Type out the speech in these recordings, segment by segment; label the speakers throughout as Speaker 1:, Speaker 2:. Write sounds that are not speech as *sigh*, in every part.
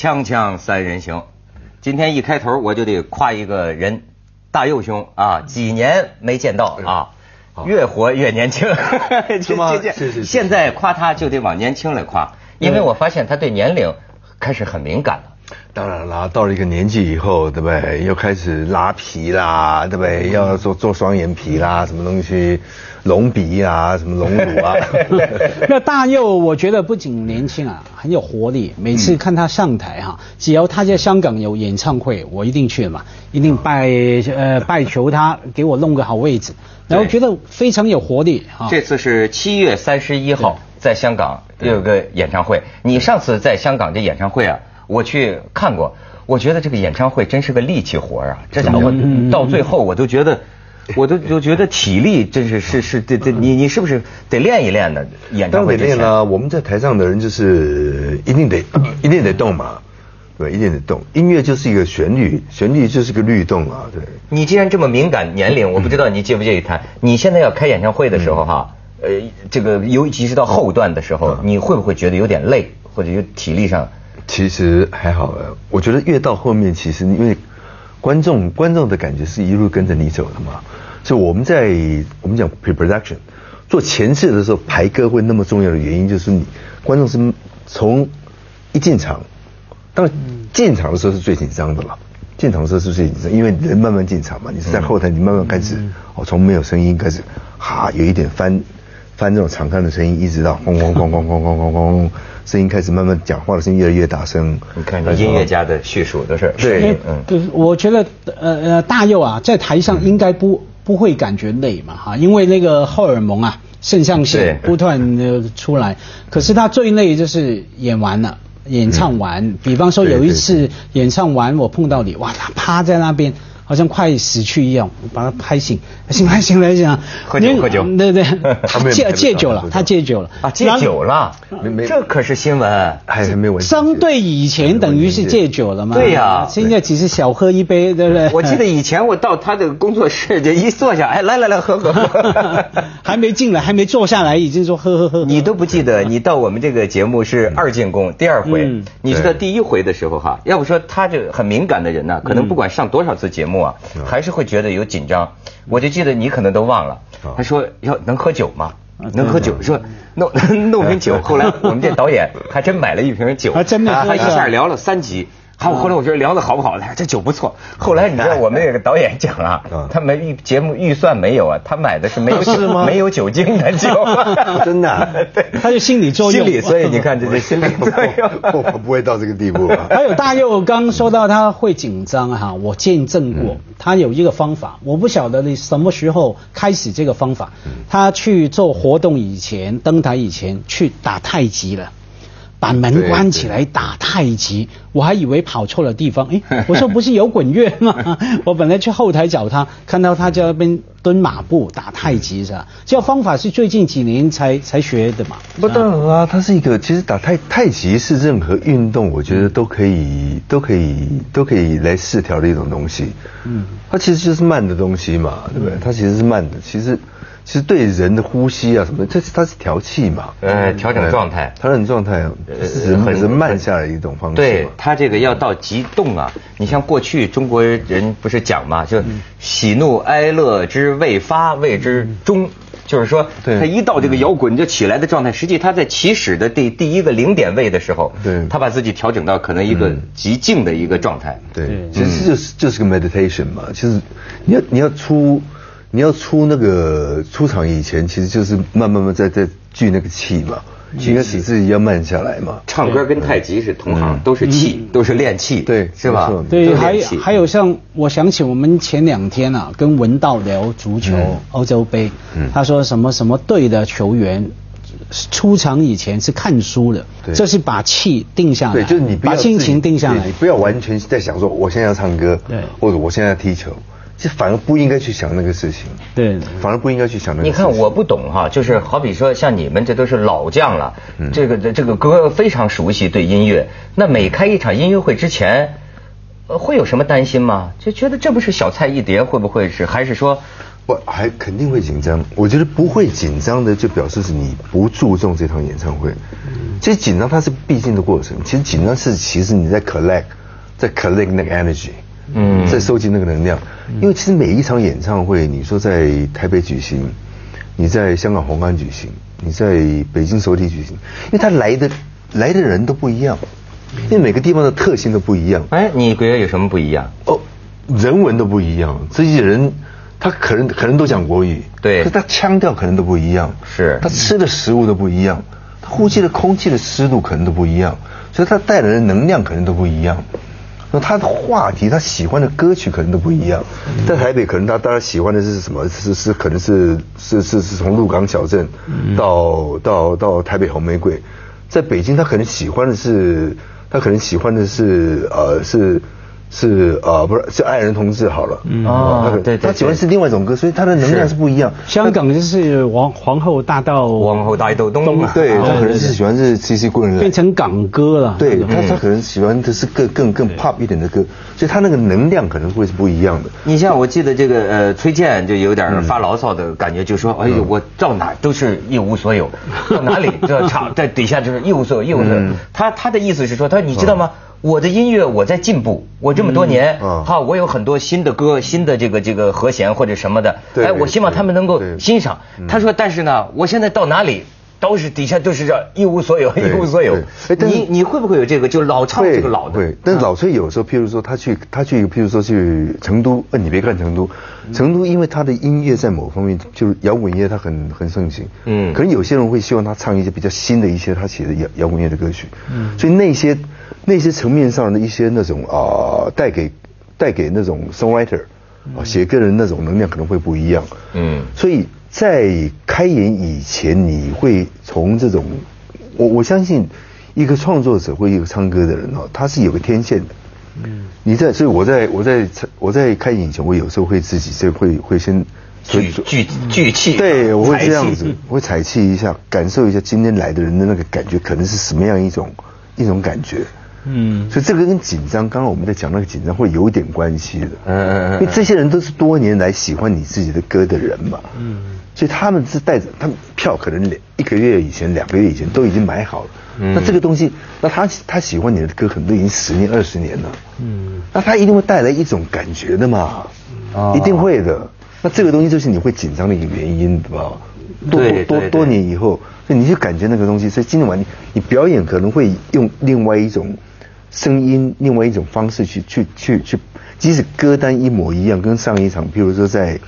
Speaker 1: 锵锵三人行，今天一开头我就得夸一个人，大佑兄啊，几年没见到啊，越活越年轻，*laughs*
Speaker 2: 是吗？是是是。
Speaker 1: 现在夸他就得往年轻来夸，因为我发现他对年龄开始很敏感了。
Speaker 2: 当然啦，到了一个年纪以后，对不对？又开始拉皮啦，对不对？要做做双眼皮啦，什么东西，隆鼻啊，什么隆乳啊。*laughs*
Speaker 3: 那大佑，我觉得不仅年轻啊，很有活力。每次看他上台哈，只要他在香港有演唱会，我一定去嘛，一定拜呃拜求他给我弄个好位置，然后觉得非常有活力啊。
Speaker 1: 这次是七月三十一号在香港有个演唱会，你上次在香港这演唱会啊，我去看过，我觉得这个演唱会真是个力气活啊，这家伙到最后我都觉得。*laughs* 我都就觉得体力真是是是得得你你是不是得练一练呢？演唱
Speaker 2: 当
Speaker 1: 会
Speaker 2: 得练了，我们在台上的人就是一定得一定得动嘛，对，一定得动。音乐就是一个旋律，旋律就是个律动啊，对。
Speaker 1: 你既然这么敏感年龄，我不知道你介不介意谈。你现在要开演唱会的时候哈，呃，这个尤其是到后段的时候，你会不会觉得有点累，或者有体力上？
Speaker 2: 其实还好了，我觉得越到后面，其实因为观众观众的感觉是一路跟着你走的嘛，所以我们在我们讲 pre-production 做前置的时候排歌会那么重要的原因，就是你观众是从一进场，当然进场的时候是最紧张的了。进场的时候是最紧张，因为人慢慢进场嘛，你是在后台，你慢慢开始，哦，从没有声音开始，哈，有一点翻翻这种长叹的声音，一直到轰轰轰轰轰轰轰轰，声音开始慢慢讲话的声音越来越大声。
Speaker 1: 你看这音乐家的叙述都是
Speaker 2: 对
Speaker 1: 嗯，
Speaker 3: 对，我觉得呃呃大佑啊，在台上应该不不会感觉累嘛哈，因为那个荷尔蒙啊，肾上腺不断的出来。可是他最累就是演完了。演唱完，比方说有一次演唱完，我碰到你，哇，他趴在那边，好像快死去一样，把他拍醒，醒来醒来醒来，你
Speaker 1: 喝酒喝酒
Speaker 3: 对对 *laughs*
Speaker 2: 他没，有
Speaker 3: 戒戒酒了他戒酒了
Speaker 1: 啊，戒酒了
Speaker 2: 没没，
Speaker 1: 这可是新闻。
Speaker 2: 还是没完。
Speaker 3: 相对以前等于是戒酒了嘛？
Speaker 1: 对呀
Speaker 3: 现在只是小喝一杯，对不对？
Speaker 1: 我记得以前我到他的工作室，就一坐下，哎，来来来，喝喝喝。*laughs*
Speaker 3: 还没进来，还没坐下来，已经说喝喝喝。
Speaker 1: 你都不记得，你到我们这个节目是二进宫第二回
Speaker 3: 嗯，
Speaker 1: 你知道第一回的时候哈，要不说他这个很敏感的人呢，可能不管上多少次节目啊，还是会觉得有紧张。我就记得你可能都忘了，他说要能喝酒吗？能喝酒，说弄弄瓶酒。后来我们这导演还真买了一瓶酒，
Speaker 3: 还真的喝
Speaker 1: 他一下聊了三集。好，后来我觉得聊的好不好？这酒不错。后来你知道我们那个导演讲啊
Speaker 2: 嗯，
Speaker 1: 他没预节目预算没有啊，他买的是没有 *laughs* 没有酒精的酒，*laughs*
Speaker 2: 真的啊
Speaker 1: 对，*laughs*
Speaker 3: 他就心理作用
Speaker 1: 心理，所以你看这是心理作用。
Speaker 2: 我我不会到这个地步啊。
Speaker 3: 还有大佑刚说到他会紧张哈，我见证过，他有一个方法，我不晓得你什么时候开始这个方法。他去做活动以前，登台以前去打太极了。把门关起来打太极，我还以为跑错了地方。哎，我说不是有滚乐吗？*laughs* 我本来去后台找他，看到他在那边蹲马步打太极是吧？这个方法是最近几年才才学的嘛？
Speaker 2: 不当然啦，它是一个其实打太太极是任何运动，我觉得都可以都可以都可以来试调的一种东西。嗯，它其实就是慢的东西嘛，对不对？它其实是慢的，其实其实对人的呼吸啊什么的，这是它是调气嘛，
Speaker 1: 呃，调整状态。
Speaker 2: 调整状态啊，是人人慢下来的一种方式。
Speaker 1: 对他这个要到极动啊！你像过去中国人不是讲嘛，就喜怒哀乐之未发，谓之中。就是说，
Speaker 2: 对
Speaker 1: 他一到这个摇滚就起来的状态，实际他在起始的第第一个零点位的时候，
Speaker 2: 对
Speaker 1: 他把自己调整到可能一个极静的一个状态。
Speaker 2: 对
Speaker 3: 对，
Speaker 2: 其实就是就是个 meditation 嘛。其实你要你要出你要出那个出场以前，其实就是慢慢慢在在聚那个气嘛，应该使自己要慢下来嘛。
Speaker 1: 唱歌跟太极是同行，都是气，都是练气，
Speaker 2: 对
Speaker 1: 是吧？
Speaker 3: 对，还
Speaker 1: 练气。
Speaker 3: 还有像我想起我们前两天啊，跟文道聊足球、欧洲杯，他说什么什么队的球员出场以前是看书的，
Speaker 2: 对。
Speaker 3: 这是把气定下来，
Speaker 2: 对，就是你
Speaker 3: 把心情定下来。
Speaker 2: 你。不要完全在想说我现在要唱歌，
Speaker 3: 对。
Speaker 2: 或者我现在要踢球，这反而不应该去想那个事情，
Speaker 3: 对，
Speaker 2: 反而不应该去想那个
Speaker 1: 你
Speaker 2: 事情。
Speaker 1: 你看我不懂哈，就是好比说像你们这都是老将了，这个这这个歌非常熟悉对音乐，那每开一场音乐会之前，呃会有什么担心吗？就觉得这不是小菜一碟，会不会是？还是说
Speaker 2: 不，还肯定会紧张。我觉得不会紧张的，就表示是你不注重这场演唱会。其实紧张它是必经的过程。其实紧张是其实你在 collect，在 collect 那个 energy，嗯，在收集那个能量。因为其实每一场演唱会，你说在台北举行，你在香港红安举行，你在北京首体举行，因为他来的来的人都不一样，因为每个地方的特性都不一样。
Speaker 1: 哎，你觉得有什么不一样？哦，
Speaker 2: 人文都不一样，这些人。他可能可能都讲国语，
Speaker 1: 对，
Speaker 2: 可他腔调可能都不一样，
Speaker 1: 是，
Speaker 2: 他吃的食物都不一样，他呼吸的空气的湿度可能都不一样，所以他带来的能量可能都不一样。那他的话题，他喜欢的歌曲可能都不一样。在台北，可能他当然喜欢的是什么？是是可能是是是是从鹿港小镇到到到台北红玫瑰。在北京，他可能喜欢的是，他可能喜欢的是呃是。是呃，不是是爱人同志好了。
Speaker 1: 啊，对，
Speaker 2: 他喜欢是另外一种歌，所以他的能量是不一样。
Speaker 3: 香港就是皇皇后大道，
Speaker 1: 皇后大道东嘛，
Speaker 2: 对他可能是喜欢是 C C 棍人
Speaker 3: 变成港歌了。
Speaker 2: 对他他可能喜欢的是更更更 pop 一点的歌，所以他那个能量可能会是不一样的。
Speaker 1: 你像我记得这个呃崔健就有点发牢骚的感觉，就说哎呦我到哪都是一无所有，到哪里这唱在 *laughs* 底下就是一无所有一无所有。他他的意思是说他你知道吗？我的音乐我在进步，我这么多年，哈，我有很多新的歌、新的这个这个和弦或者什么的，哎，我希望他们能够欣赏。他说，但是呢，我现在到哪里？都是底下都是这一无所有，一无所有。你你会不会有这个？就老唱这个老的。
Speaker 2: 对，但是老崔有时候，譬如说他去他去，譬如说去成都，呃，你别看成都，成都因为他的音乐在某方面就是摇滚乐，他很很盛行。嗯。可能有些人会希望他唱一些比较新的一些他写的摇摇滚乐的歌曲。嗯。所以那些那些层面上的一些那种啊，带给带给那种 songwriter 啊写歌人那种能量可能会不一样。嗯。所以。在开演以前，你会从这种，我我相信，一个创作者或一个唱歌的人哦，他是有个天线的。嗯。你在，所以我在我在我在开演以前，我有时候会自己就会会先
Speaker 1: 聚聚聚气。
Speaker 2: 对，我会这样子，*laughs* 我会采气一下，感受一下今天来的人的那个感觉，可能是什么样一种一种感觉。嗯。所以这个跟紧张，刚刚我们在讲那个紧张会有点关系的。嗯嗯嗯。因为这些人都是多年来喜欢你自己的歌的人嘛。嗯。所以他们是带着，他们票可能两一个月以前、两个月以前都已经买好了。嗯那这个东西，那他他喜欢你的歌，可能都已经十年、二十年了。嗯，那他一定会带来一种感觉的嘛，一定会的。那这个东西就是你会紧张的一个原因，对吧？多多多年以后，所以你就感觉那个东西。所以今天晚你你表演可能会用另外一种声音、另外一种方式去去去去，即使歌单一模一样，跟上一场，比如说在。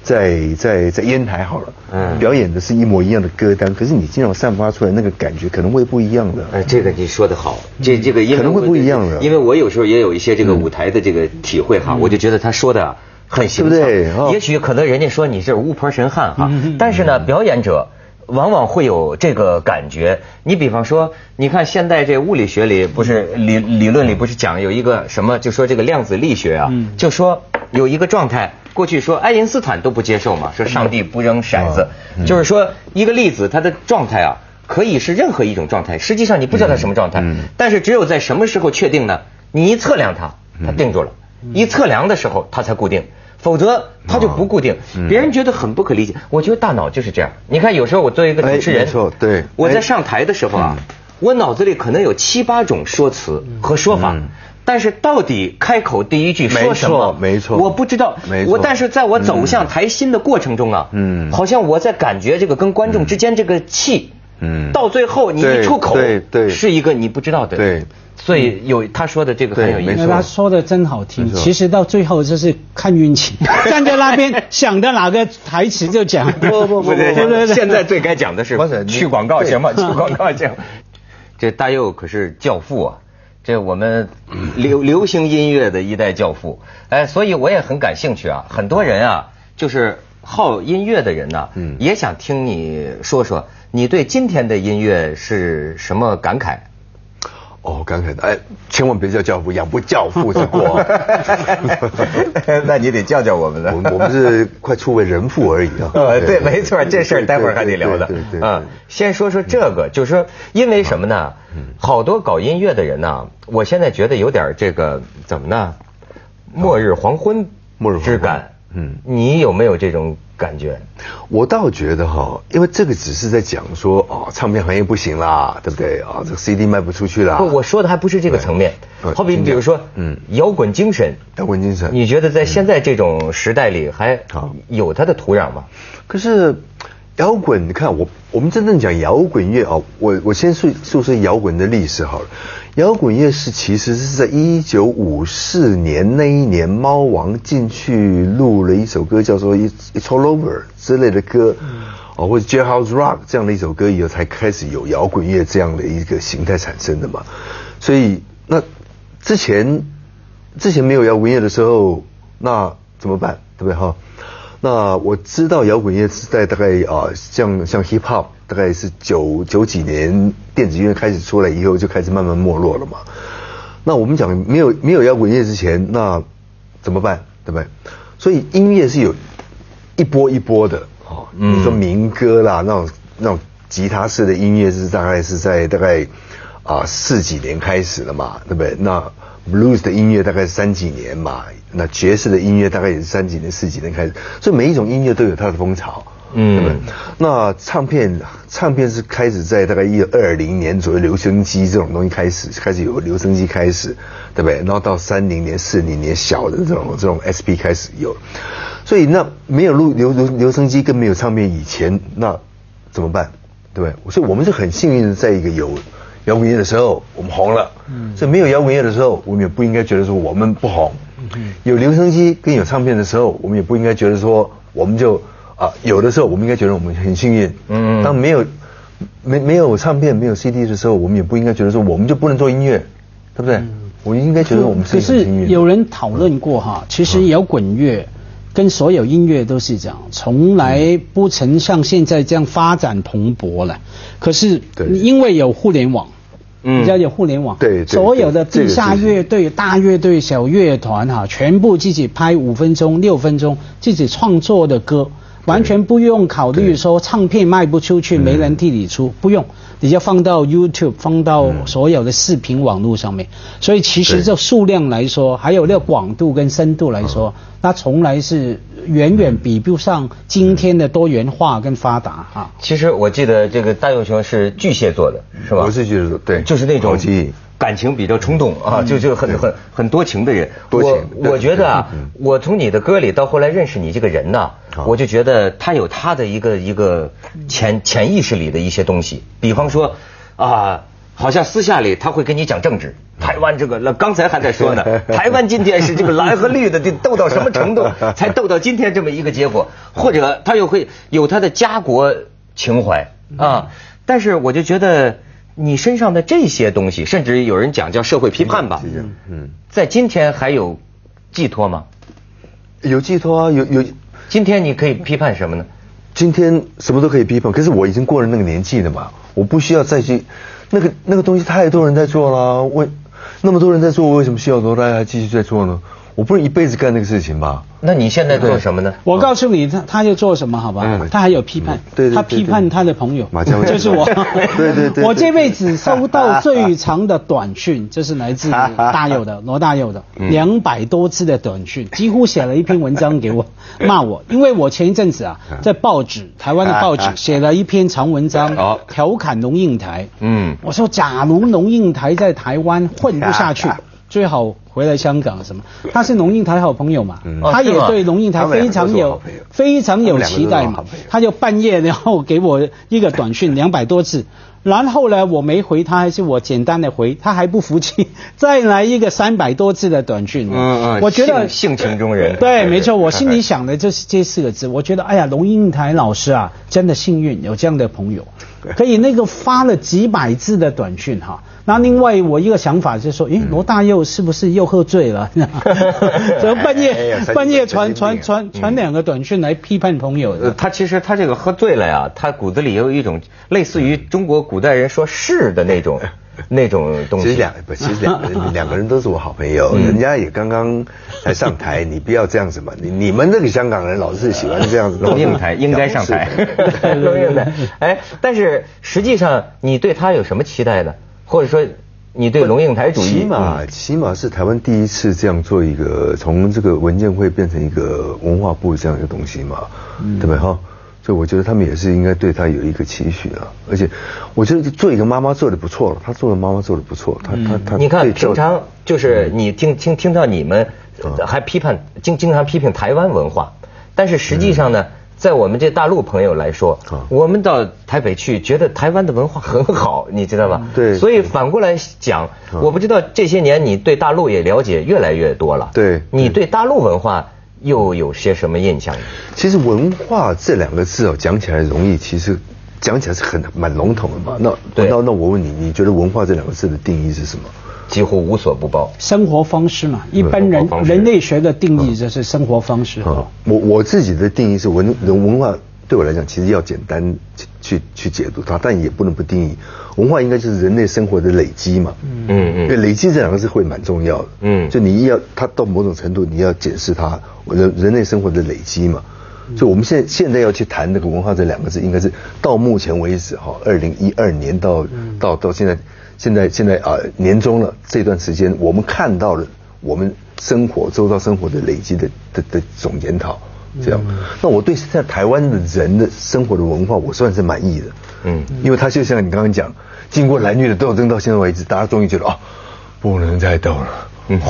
Speaker 2: 在在在烟台好了，嗯，表演的是一模一样的歌单，可是你经常散发出来那个感觉可能会不一样的。
Speaker 1: 哎，这个你说的好，这这个
Speaker 2: 可能会不一样的，
Speaker 1: 因为我有时候也有一些这个舞台的这个体会哈，我就觉得他说的很形
Speaker 2: 象。对，
Speaker 1: 也许可能人家说你是巫婆神汉哈，但是呢，表演者往往会有这个感觉。你比方说，你看现在这物理学里不是理理论里不是讲有一个什么，就说这个量子力学啊，就说有一个状态。过去说爱因斯坦都不接受嘛，说上帝不扔骰子，就是说一个粒子它的状态啊，可以是任何一种状态，实际上你不知道它什么状态，但是只有在什么时候确定呢？你一测量它，它定住了；一测量的时候它才固定，否则它就不固定。别人觉得很不可理解，我觉得大脑就是这样。你看有时候我作为一个主持人，
Speaker 2: 对，
Speaker 1: 我在上台的时候啊，我脑子里可能有七八种说辞和说法。但是到底开口第一句说什么？
Speaker 2: 没错，
Speaker 1: 我不知道。
Speaker 2: 没错，
Speaker 1: 我但是在我走向台心的过程中啊，嗯，好像我在感觉这个跟观众之间这个气，嗯，到最后你一出口，
Speaker 2: 对对，
Speaker 1: 是一个你不知道的，
Speaker 2: 对，
Speaker 1: 所以有他说的这个很有意思。
Speaker 3: 他说的真好听，其实到最后就是看运气，*laughs* 站在那边想到哪个台词就讲。
Speaker 1: 不不不不，*laughs* 现在最该讲的是去广告行吗？去广告行。*laughs* 这大佑可是教父啊。这我们流流行音乐的一代教父，哎，所以我也很感兴趣啊。很多人啊，就是好音乐的人呢，也想听你说说，你对今天的音乐是什么感慨？
Speaker 2: 哦，感慨的，哎，千万别叫教父，养不教父之过。*laughs*
Speaker 1: 那你得叫叫我们了。
Speaker 2: 我们是快出为人父而已啊。
Speaker 1: 呃，*laughs* 对，没错，这事儿待会儿还得聊的。
Speaker 2: 对对。嗯，
Speaker 1: 先说说这个，就是说，因为什么呢？好多搞音乐的人呢，我现在觉得有点这个怎么呢？末日黄昏，
Speaker 2: 末日
Speaker 1: 之感。嗯，你有没有这种感觉？
Speaker 2: 我倒觉得哈，因为这个只是在讲说哦，唱片行业不行啦，对不对啊？这个 CD 卖不出去啦。
Speaker 1: 不，我说的还不是这个层面。好比比如说，嗯，摇滚精神，
Speaker 2: 摇滚精神，
Speaker 1: 你觉得在现在这种时代里还有它的土壤吗？
Speaker 2: 可是。摇滚，你看我我们真正讲摇滚乐啊，我我先说说说摇滚的历史好了。摇滚乐是其实是在一九五四年那一年，猫王进去录了一首歌，叫做《It's All Over》之类的歌，哦，或者 Jailhouse Rock 这样的一首歌以后，才开始有摇滚乐这样的一个形态产生的嘛。所以那之前之前没有摇滚乐的时候，那怎么办？对不对哈？那我知道摇滚乐是在大概啊，像像 hip hop，大概是九九几年电子音乐开始出来以后，就开始慢慢没落了嘛。那我们讲没有没有摇滚乐之前，那怎么办？对不对？所以音乐是有一波一波的哦。你说民歌啦，那种那种吉他式的音乐是大概是在大概啊四几年开始的嘛，对不对？那 blues 的音乐大概是三几年嘛。那爵士的音乐大概也是三几年、四几年开始，所以每一种音乐都有它的风潮，嗯？那唱片，唱片是开始在大概一二零年左右，留声机这种东西开始，开始有留声机开始，对不对？然后到三零年、四零年，小的这种这种 SP 开始有，所以那没有录留留留声机跟没有唱片以前，那怎么办？对不对？所以我们是很幸运的，在一个有摇滚乐的时候，我们红了，嗯，所以没有摇滚乐的时候，我们也不应该觉得说我们不红。嗯有留声机跟有唱片的时候，我们也不应该觉得说我们就啊有的时候我们应该觉得我们很幸运。嗯，当没有没没有唱片没有 CD 的时候，我们也不应该觉得说我们就不能做音乐，对不对？我应该觉得我们是可
Speaker 3: 是有人讨论过哈，其实摇滚乐跟所有音乐都是这样，从来不曾像现在这样发展蓬勃了。可是因为有互联网。嗯，要有互联网，
Speaker 2: 对，
Speaker 3: 所有的地下乐队、大乐队、小乐团哈，全部自己拍五分钟、六分钟，自己创作的歌，完全不用考虑说唱片卖不出去，没人替你出，不用，你就放到 YouTube，放到所有的视频网络上面。所以其实这数量来说，还有那个广度跟深度来说，那从来是。远远比不上今天的多元化跟发达啊！
Speaker 1: 其实我记得这个大佑雄是巨蟹座的，是吧？
Speaker 2: 不是巨蟹座，对，
Speaker 1: 就是那种感情比较冲动啊，就就很很很多情的人。
Speaker 2: 多情。
Speaker 1: 我我觉得啊，我从你的歌里到后来认识你这个人呢，我就觉得他有他的一个一个潜潜意识里的一些东西，比方说啊。好像私下里他会跟你讲政治，台湾这个，那刚才还在说呢，*laughs* 台湾今天是这个蓝和绿的，这斗到什么程度 *laughs* 才斗到今天这么一个结果？或者他又会有他的家国情怀啊？但是我就觉得你身上的这些东西，甚至有人讲叫社会批判吧，嗯，在今天还有寄托吗？
Speaker 2: 有寄托啊，有有。
Speaker 1: 今天你可以批判什么呢？
Speaker 2: 今天什么都可以批判，可是我已经过了那个年纪了嘛，我不需要再去。那个那个东西太多人在做了，为那么多人在做，为什么需要说大家还继续在做呢？我不是一辈子干那个事情吧？
Speaker 1: 那你现在做什么呢？
Speaker 3: 我告诉你，他他就做什么，好吧？他还有批判，他批判他的朋友，就是我。*laughs*
Speaker 2: 对对对。
Speaker 3: 我这辈子收到最长的短讯，*laughs* 这是来自大佑的 *laughs* 罗大佑的两百多字的短讯，几乎写了一篇文章给我骂我，因为我前一阵子啊，在报纸台湾的报纸写了一篇长文章，调侃龙应台。嗯，我说假如龙应台在台湾混不下去。最好回来香港什么？他是龙应台好朋友嘛，他也对龙应台非常有非常有期待嘛。他就半夜然后给我一个短讯 *laughs* 两百多字，然后呢我没回他，还是我简单的回，他还不服气，再来一个三百多字的短讯。嗯
Speaker 1: 嗯，我觉得性情中人。
Speaker 3: 对，没错，我心里想的就是这四个字。我觉得哎呀，龙应台老师啊，真的幸运有这样的朋友，可以那个发了几百字的短讯哈。那另外我一个想法就是说，诶，罗大佑是不是又喝醉了？*laughs* 怎么半夜半夜传传传传两个短讯来批判朋友？
Speaker 1: 他其实他这个喝醉了呀，他骨子里有一种类似于中国古代人说是的那种 *laughs* 那种东西。
Speaker 2: 其实两不，其实两 *laughs* 两个人都是我好朋友，人家也刚刚才上台，你不要这样子嘛。你你们这个香港人老是喜欢这样子。
Speaker 1: 龙应台应该上台。龙应台，哎，但是实际上你对他有什么期待呢？或者说，你对龙应台主义，
Speaker 2: 起码起码是台湾第一次这样做一个从这个文件会变成一个文化部这样一个东西嘛，对不对哈？所以我觉得他们也是应该对他有一个期许啊，而且我觉得做一个妈妈做的不错了，他做的妈妈做的不错，他他他。
Speaker 1: 你看平常就是你听听听到你们还批判经经常批评台湾文化，但是实际上呢。在我们这大陆朋友来说，我们到台北去，觉得台湾的文化很好，你知道吧？
Speaker 2: 对。
Speaker 1: 所以反过来讲，我不知道这些年你对大陆也了解越来越多了。
Speaker 2: 对。
Speaker 1: 你对大陆文化又有些什么印象？
Speaker 2: 其实“文化”这两个字哦，讲起来容易，其实讲起来是很蛮笼统的嘛。那那那我问你，你觉得“文化”这两个字的定义是什么？
Speaker 1: 几乎无所不包，
Speaker 3: 生活方式嘛，一般人人类学的定义就是生活方式。
Speaker 2: 我我自己的定义是文人文化对我来讲，其实要简单去去解读它，但也不能不定义文化应该就是人类生活的累积嘛。嗯嗯，因为累积这两个字会蛮重要的。嗯，就你要它到某种程度，你要检视它人人类生活的累积嘛。所以我们现在现在要去谈那个文化这两个字，应该是到目前为止哈，二零一二年到到到现在。现在现在啊，年终了这段时间，我们看到了我们生活周遭生活的累积的的的总检讨，这样。那我对现在台湾的人的生活的文化，我算是满意的。嗯，因为他就像你刚刚讲，经过蓝绿的斗争到现在为止，大家终于觉得啊，不能再斗了。嗯，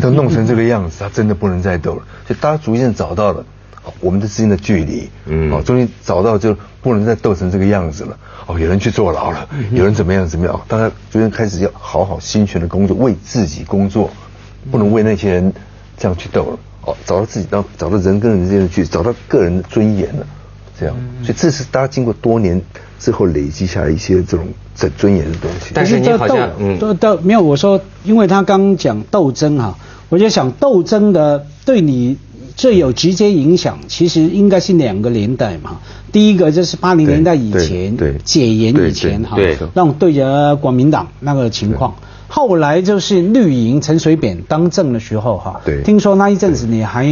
Speaker 2: 都弄成这个样子，他真的不能再斗了。所以大家逐渐找到了我们的之间的距离。嗯，哦，终于找到就不能再斗成这个样子了。哦，有人去坐牢了，有人怎么样怎么样？大家逐渐开始要好好心全的工作，为自己工作，不能为那些人这样去斗了。哦，找到自己，当找到人跟人之间的距离，找到个人的尊严了，这样。所以这是大家经过多年之后累积下来一些这种尊尊严的东西。
Speaker 1: 但是你好像
Speaker 3: 斗斗没有我说，因为他刚讲斗争哈，我就想斗争的对你。最有直接影响，其实应该是两个年代嘛。第一个就是八零年代以前，解严以前哈，让对着国民党那个情况。后来就是绿营陈水扁当政的时候哈，听说那一阵子你还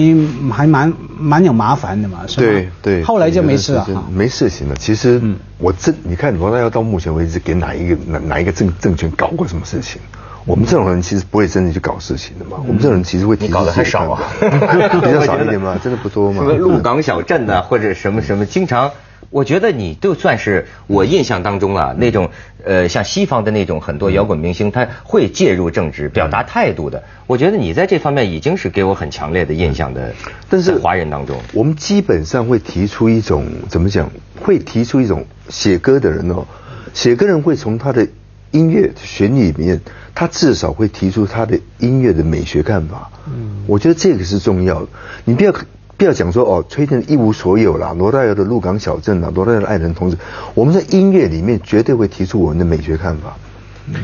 Speaker 3: 还蛮蛮有麻烦的嘛，是吧？
Speaker 2: 对对。
Speaker 3: 后来就没事了哈，
Speaker 2: 没事情了。其实我这你看罗大佑到目前为止给哪一个哪哪一个政政权搞过什么事情？我们这种人其实不会真的去搞事情的嘛。我们这种人其实会
Speaker 1: 你搞的还少啊，*laughs*
Speaker 2: 比较少一点嘛，*laughs* 真的不多嘛。
Speaker 1: 什么鹿港小镇呐，或者什么什么，经常，我觉得你就算是我印象当中啊，那种呃，像西方的那种很多摇滚明星，他会介入政治、表达态度的。我觉得你在这方面已经是给我很强烈的印象的。但是华人当中，
Speaker 2: 我们基本上会提出一种怎么讲？会提出一种写歌的人哦，写歌人会从他的音乐旋律里面。他至少会提出他的音乐的美学看法，嗯，我觉得这个是重要的。你不要不要讲说哦，崔健一无所有啦，罗大佑的《鹿港小镇》啦，罗大佑的《爱人同志》，我们在音乐里面绝对会提出我们的美学看法。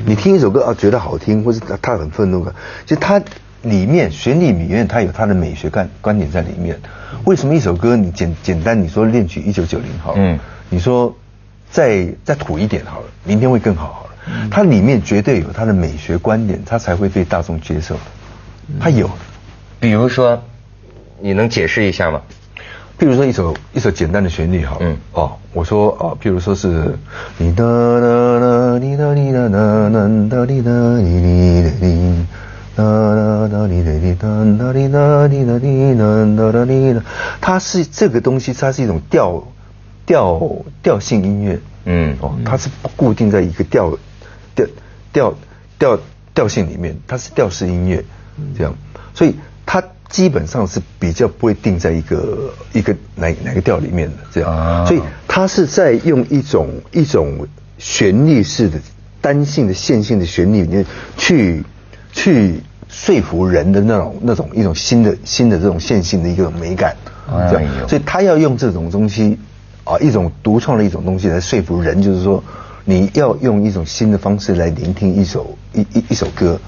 Speaker 2: 你听一首歌啊，觉得好听，或是他很愤怒的，其实他里面旋律里面他有他的美学观观点在里面。为什么一首歌你简简单你说恋曲一九九零好，嗯，你说再再土一点好了，明天会更好。它里面绝对有它的美学观点，它才会被大众接受。它有，
Speaker 1: 比如说，你能解释一下吗？
Speaker 2: 譬如说一首一首简单的旋律哈，嗯，哦，我说哦，譬如说是你哒哒哒滴哒滴哒哒哒滴哒滴滴滴哒哒哒滴滴滴哒哒滴哒滴哒滴哒哒哒滴哒，它是这个东西，它是一种调调调性音乐，嗯，哦，它是不固定在一个调。调调调调性里面，它是调式音乐，这样，所以它基本上是比较不会定在一个一个哪哪个调里面的这样，所以它是在用一种一种旋律式的单性的线性的旋律里面去去说服人的那种那种一种新的新的这种线性的一个美感，这样，所以他要用这种东西啊一种独创的一种东西来说服人，就是说。你要用一种新的方式来聆听一首一一一首歌，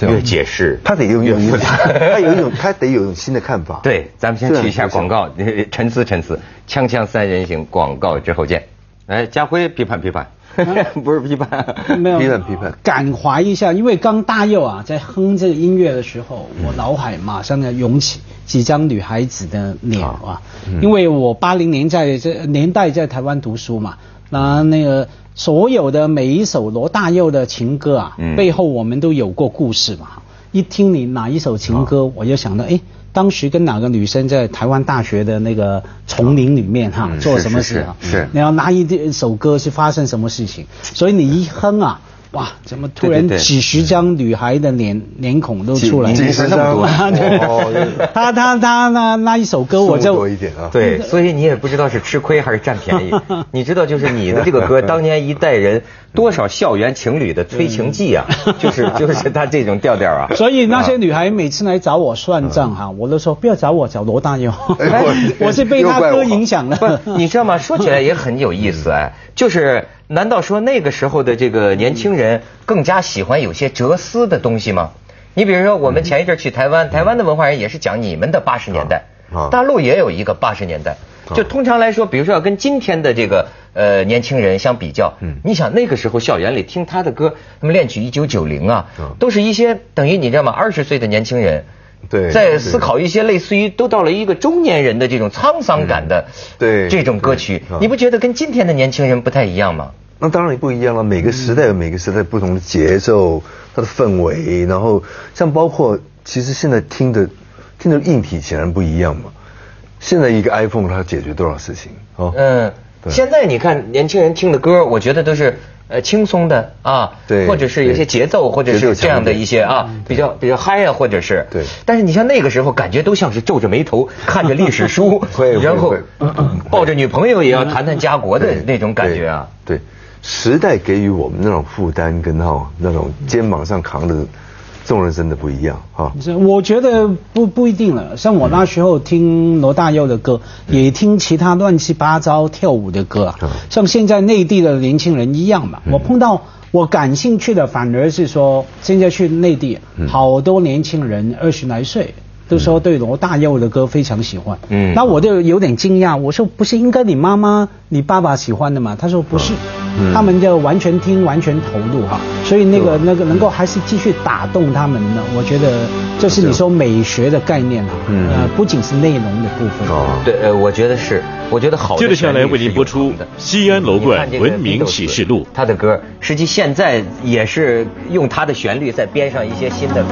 Speaker 1: 越解释。
Speaker 2: 他得用用复杂，他有一种他得有一种新的看法。
Speaker 1: 对，咱们先去一下广告，沉思沉思，锵锵三人行，广告之后见。哎，家辉批判批判，*laughs* 不是批判，
Speaker 3: 没有
Speaker 2: 批判批判，
Speaker 3: 感怀一下，因为刚大佑啊在哼这个音乐的时候，我脑海马上要涌起几张女孩子的脸啊，因为我八零年在这年代在台湾读书嘛，那那个。所有的每一首罗大佑的情歌啊，
Speaker 1: 嗯
Speaker 3: 背后我们都有过故事嘛。一听你哪一首情歌，
Speaker 1: 哦
Speaker 3: 我就想到，哎，当时跟哪个女生在台湾大学的那个丛林里面哈、
Speaker 1: 嗯
Speaker 3: 做什么事啊？
Speaker 1: 是是
Speaker 3: 然后哪一首歌是发生什么事情？所以你一哼啊，哇，怎么突然几十张女孩的脸脸孔都出来？
Speaker 1: 几几十张
Speaker 3: 啊 *laughs* 对
Speaker 2: 哦
Speaker 3: 他他他那那一首歌我就
Speaker 2: 多一点啊
Speaker 1: 对，所以你也不知道是吃亏还是占便宜。*laughs* 你知道，就是你的这个歌，*laughs* 当年一代人多少校园情侣的催情记啊，就是就是他这种调调啊。
Speaker 3: 所以那些女孩每次来找我算账哈，我都说不要找我，找罗大佑。
Speaker 2: 哎我
Speaker 3: 我是被他歌影响
Speaker 1: 不
Speaker 3: 了。，
Speaker 1: 你知道吗？说起来也很有意思哎，就是难道说那个时候的这个年轻人更加喜欢有些哲思的东西吗？你比如说，我们前一阵去台湾，台湾的文化人也是讲你们的八十年代大陆也有一个八十年代。就通常来说，比如说要跟今天的这个呃年轻人相比较，
Speaker 2: 嗯
Speaker 1: 你想那个时候校园里听他的歌，那么恋曲一九九零啊
Speaker 2: 嗯，
Speaker 1: 都是一些等于你知道吗？二十岁的年轻人。在思考一些类似于都到了一个中年人的这种沧桑感的，
Speaker 2: 嗯对
Speaker 1: 这种歌曲你不觉得跟今天的年轻人不太一样吗？
Speaker 2: 那当然不一样了，每个时代有每个时代不同的节奏，它的氛围，然后像包括其实现在听的听的硬体显然不一样嘛。现在一个 iPhone 它解决多少事情哦？
Speaker 1: 嗯，现在你看年轻人听的歌，我觉得都是呃轻松的啊，
Speaker 2: 对
Speaker 1: 或者是有些节奏，或者是这样的
Speaker 2: 一
Speaker 1: 些啊，比较比较嗨啊，或者是。
Speaker 2: 对。
Speaker 1: 但是你像那个时候，感觉都像是皱着眉头 *laughs* 看着历史书
Speaker 2: 会，
Speaker 1: 然后 *clears throat* 抱着女朋友也要谈谈家国的那种感觉啊。
Speaker 2: 对，对。时代给予我们那种负担跟那种那种肩膀上扛的重任真的不一样啊。
Speaker 3: 是我觉得不不一定了。像我那时候听罗大佑的歌，也听其他乱七八糟跳舞的歌啊
Speaker 2: 嗯。
Speaker 3: 像现在内地的年轻人一样嘛。我碰到我感兴趣的，反而是说现在去内地，好多年轻人二十来岁。都说对罗大佑的歌非常喜欢，
Speaker 1: 嗯。
Speaker 3: 那我就有点惊讶，我说不是应该你妈妈、你爸爸喜欢的吗？他说不是，
Speaker 2: 嗯。
Speaker 3: 他们就完全听、完全投入哈，所以那个那个能够还是继续打动他们的，我觉得这是你说美学的概念啊，
Speaker 2: 嗯。
Speaker 3: 呃，不仅是内容的部分。
Speaker 2: 哦。
Speaker 1: 对，呃，我觉得是，我觉得好的
Speaker 4: 接着下来为您播出西安楼冠文明启示录。
Speaker 1: 他的歌，实际现在也是用他的旋律再编上一些新的。